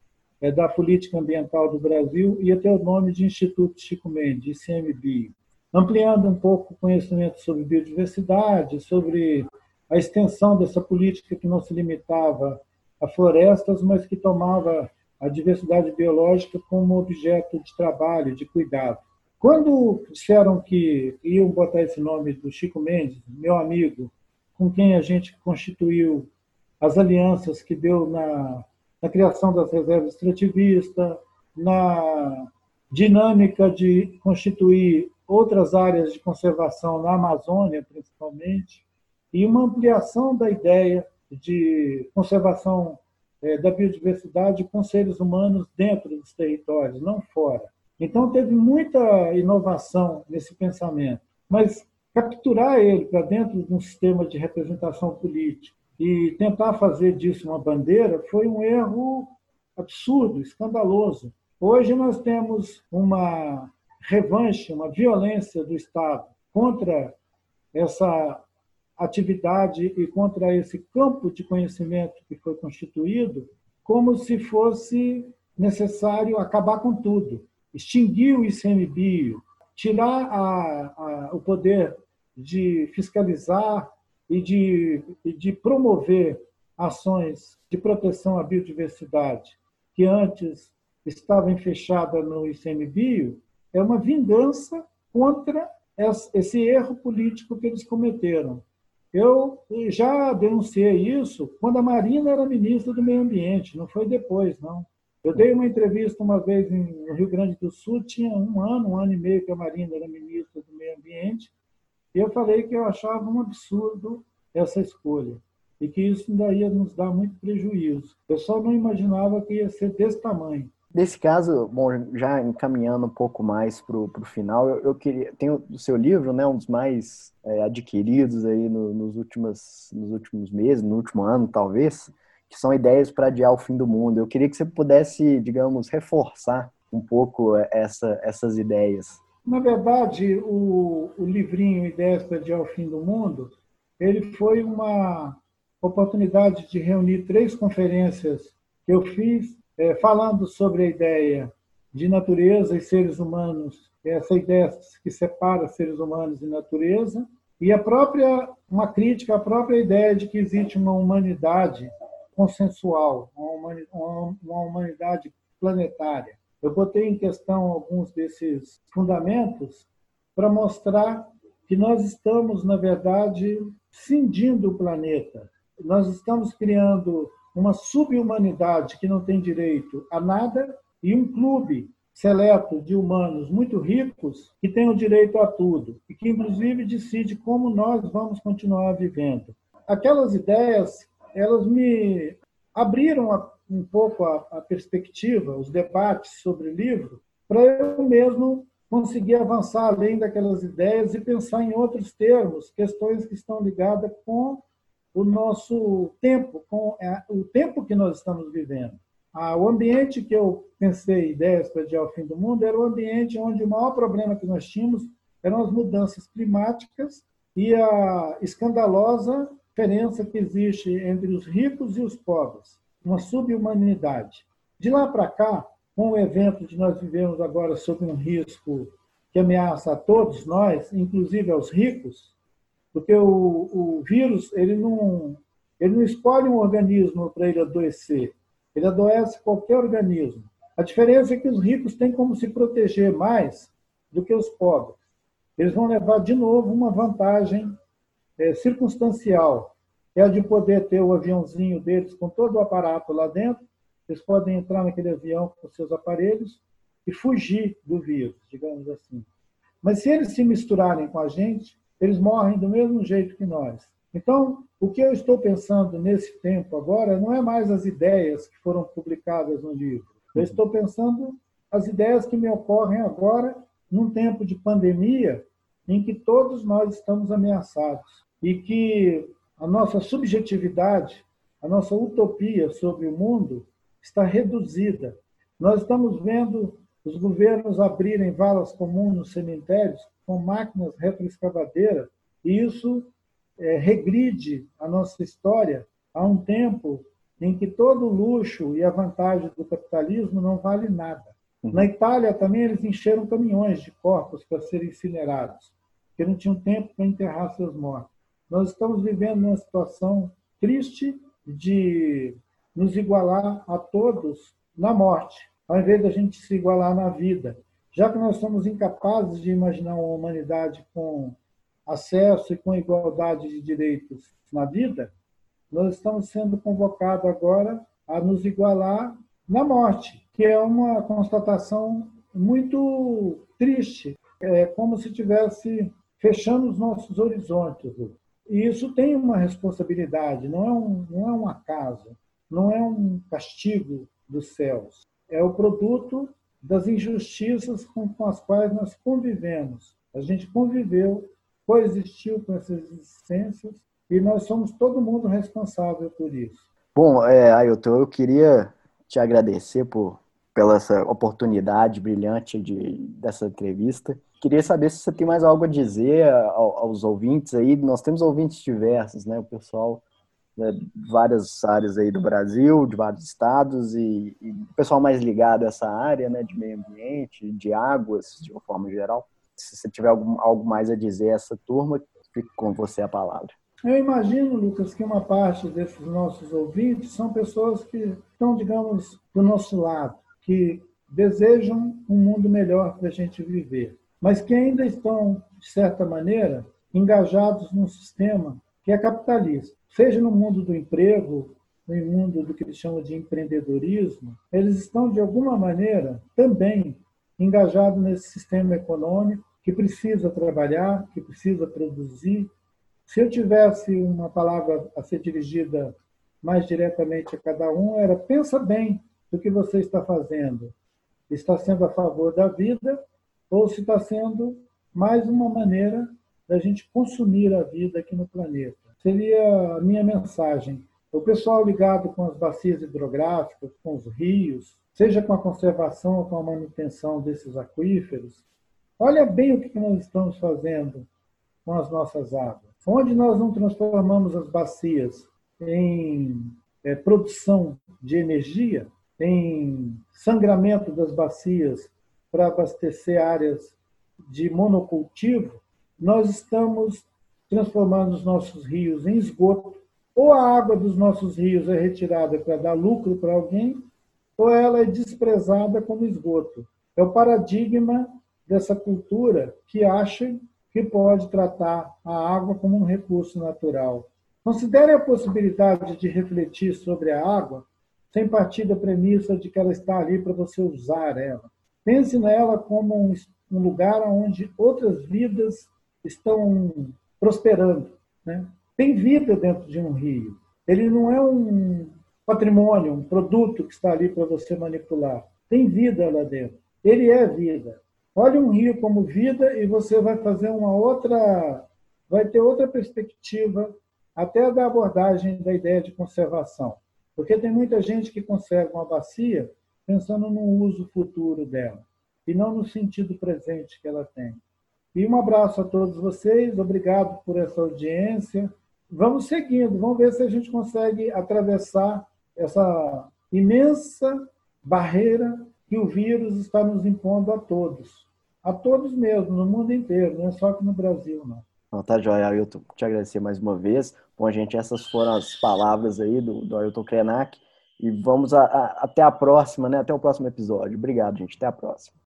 é, da política ambiental do Brasil ia ter o nome de Instituto Chico Mendes, ICMBio, ampliando um pouco o conhecimento sobre biodiversidade, sobre a extensão dessa política que não se limitava a florestas, mas que tomava a diversidade biológica como objeto de trabalho, de cuidado. Quando disseram que iam botar esse nome do Chico Mendes, meu amigo, com quem a gente constituiu as alianças que deu na, na criação das reservas extrativistas, na dinâmica de constituir outras áreas de conservação na Amazônia, principalmente, e uma ampliação da ideia de conservação é, da biodiversidade com seres humanos dentro dos territórios, não fora. Então, teve muita inovação nesse pensamento, mas capturar ele para dentro de um sistema de representação política e tentar fazer disso uma bandeira foi um erro absurdo, escandaloso. Hoje nós temos uma revanche, uma violência do Estado contra essa atividade e contra esse campo de conhecimento que foi constituído, como se fosse necessário acabar com tudo extinguir o ICMBio, tirar a, a, o poder de fiscalizar e de, e de promover ações de proteção à biodiversidade, que antes estavam fechadas no ICMBio, é uma vingança contra esse erro político que eles cometeram. Eu já denunciei isso quando a Marina era ministra do Meio Ambiente, não foi depois, não. Eu dei uma entrevista uma vez no Rio Grande do Sul, tinha um ano, um ano e meio que a Marina era ministra do Meio Ambiente, e eu falei que eu achava um absurdo essa escolha e que isso ainda ia nos dar muito prejuízo. Eu só não imaginava que ia ser desse tamanho. Nesse caso, bom, já encaminhando um pouco mais para o final, eu, eu, queria. Tem o seu livro, né, um dos mais é, adquiridos aí no, nos, últimos, nos últimos meses, no último ano, talvez, que são ideias para adiar o fim do mundo. Eu queria que você pudesse, digamos, reforçar um pouco essa, essas ideias. Na verdade, o, o livrinho Ideias para Adiar o Fim do Mundo, ele foi uma oportunidade de reunir três conferências que eu fiz é, falando sobre a ideia de natureza e seres humanos, essa ideia que separa seres humanos e natureza, e a própria uma crítica à própria ideia de que existe uma humanidade consensual, uma humanidade planetária. Eu botei em questão alguns desses fundamentos para mostrar que nós estamos, na verdade, cindindo o planeta. Nós estamos criando uma subhumanidade que não tem direito a nada e um clube seleto de humanos muito ricos que tem o direito a tudo e que, inclusive, decide como nós vamos continuar vivendo. Aquelas ideias, elas me abriram um pouco a, a perspectiva, os debates sobre livro, para eu mesmo conseguir avançar além daquelas ideias e pensar em outros termos, questões que estão ligadas com o nosso tempo, com é, o tempo que nós estamos vivendo. Ah, o ambiente que eu pensei, ideias para adiar o fim do mundo, era o ambiente onde o maior problema que nós tínhamos eram as mudanças climáticas e a escandalosa diferença que existe entre os ricos e os pobres uma subhumanidade. De lá para cá, com o evento de nós vivemos agora sob um risco que ameaça a todos nós, inclusive aos ricos, porque o, o vírus ele não, ele não escolhe um organismo para ele adoecer, ele adoece qualquer organismo. A diferença é que os ricos têm como se proteger mais do que os pobres. Eles vão levar de novo uma vantagem é, circunstancial é a de poder ter o aviãozinho deles com todo o aparato lá dentro. Eles podem entrar naquele avião com seus aparelhos e fugir do vírus, digamos assim. Mas se eles se misturarem com a gente, eles morrem do mesmo jeito que nós. Então, o que eu estou pensando nesse tempo agora não é mais as ideias que foram publicadas no livro. Eu estou pensando as ideias que me ocorrem agora num tempo de pandemia em que todos nós estamos ameaçados e que a nossa subjetividade, a nossa utopia sobre o mundo está reduzida. Nós estamos vendo os governos abrirem valas comuns nos cemitérios com máquinas retroescavadeiras, e isso é, regride a nossa história a um tempo em que todo o luxo e a vantagem do capitalismo não vale nada. Uhum. Na Itália também eles encheram caminhões de corpos para serem incinerados, porque não tinham tempo para enterrar seus mortos. Nós estamos vivendo uma situação triste de nos igualar a todos na morte, ao invés da gente se igualar na vida. Já que nós somos incapazes de imaginar uma humanidade com acesso e com igualdade de direitos na vida, nós estamos sendo convocados agora a nos igualar na morte, que é uma constatação muito triste. É como se tivesse fechando os nossos horizontes. E isso tem uma responsabilidade, não é um, não é um acaso, não é um castigo dos céus. É o produto das injustiças com, com as quais nós convivemos. A gente conviveu, coexistiu com essas existências e nós somos todo mundo responsável por isso. Bom, é, Ailton, eu queria te agradecer por, pela essa oportunidade brilhante de, dessa entrevista. Queria saber se você tem mais algo a dizer aos ouvintes aí. Nós temos ouvintes diversos, né? O pessoal né, de várias áreas aí do Brasil, de vários estados e, e o pessoal mais ligado a essa área, né? De meio ambiente, de águas, de uma forma geral. Se você tiver algo, algo mais a dizer a essa turma, fico com você a palavra. Eu imagino, Lucas, que uma parte desses nossos ouvintes são pessoas que estão, digamos, do nosso lado, que desejam um mundo melhor para a gente viver, mas que ainda estão, de certa maneira, engajados num sistema que é capitalista. Seja no mundo do emprego, no mundo do que eles chamam de empreendedorismo, eles estão, de alguma maneira, também engajados nesse sistema econômico que precisa trabalhar, que precisa produzir. Se eu tivesse uma palavra a ser dirigida mais diretamente a cada um, era pensa bem do que você está fazendo. Está sendo a favor da vida ou se está sendo mais uma maneira da gente consumir a vida aqui no planeta. Seria a minha mensagem. O pessoal ligado com as bacias hidrográficas, com os rios, seja com a conservação ou com a manutenção desses aquíferos, olha bem o que nós estamos fazendo com as nossas águas. Onde nós não transformamos as bacias em é, produção de energia, em sangramento das bacias para abastecer áreas de monocultivo, nós estamos transformando os nossos rios em esgoto. Ou a água dos nossos rios é retirada para dar lucro para alguém, ou ela é desprezada como esgoto. É o paradigma dessa cultura que acha que pode tratar a água como um recurso natural. Considere a possibilidade de refletir sobre a água sem partir da premissa de que ela está ali para você usar ela. Pense nela como um, um lugar onde outras vidas estão prosperando. Né? Tem vida dentro de um rio. Ele não é um patrimônio, um produto que está ali para você manipular. Tem vida lá dentro. Ele é vida. Olhe um rio como vida e você vai fazer uma outra, vai ter outra perspectiva até da abordagem da ideia de conservação. Porque tem muita gente que conserva uma bacia pensando no uso futuro dela e não no sentido presente que ela tem. E um abraço a todos vocês, obrigado por essa audiência. Vamos seguindo, vamos ver se a gente consegue atravessar essa imensa barreira que o vírus está nos impondo a todos. A todos mesmo, no mundo inteiro, não é só aqui no Brasil, não. Não, tá joia, Ailton. Te agradecer mais uma vez. Bom, gente, essas foram as palavras aí do, do Ailton Krenak. E vamos a, a, até a próxima, né? Até o próximo episódio. Obrigado, gente. Até a próxima.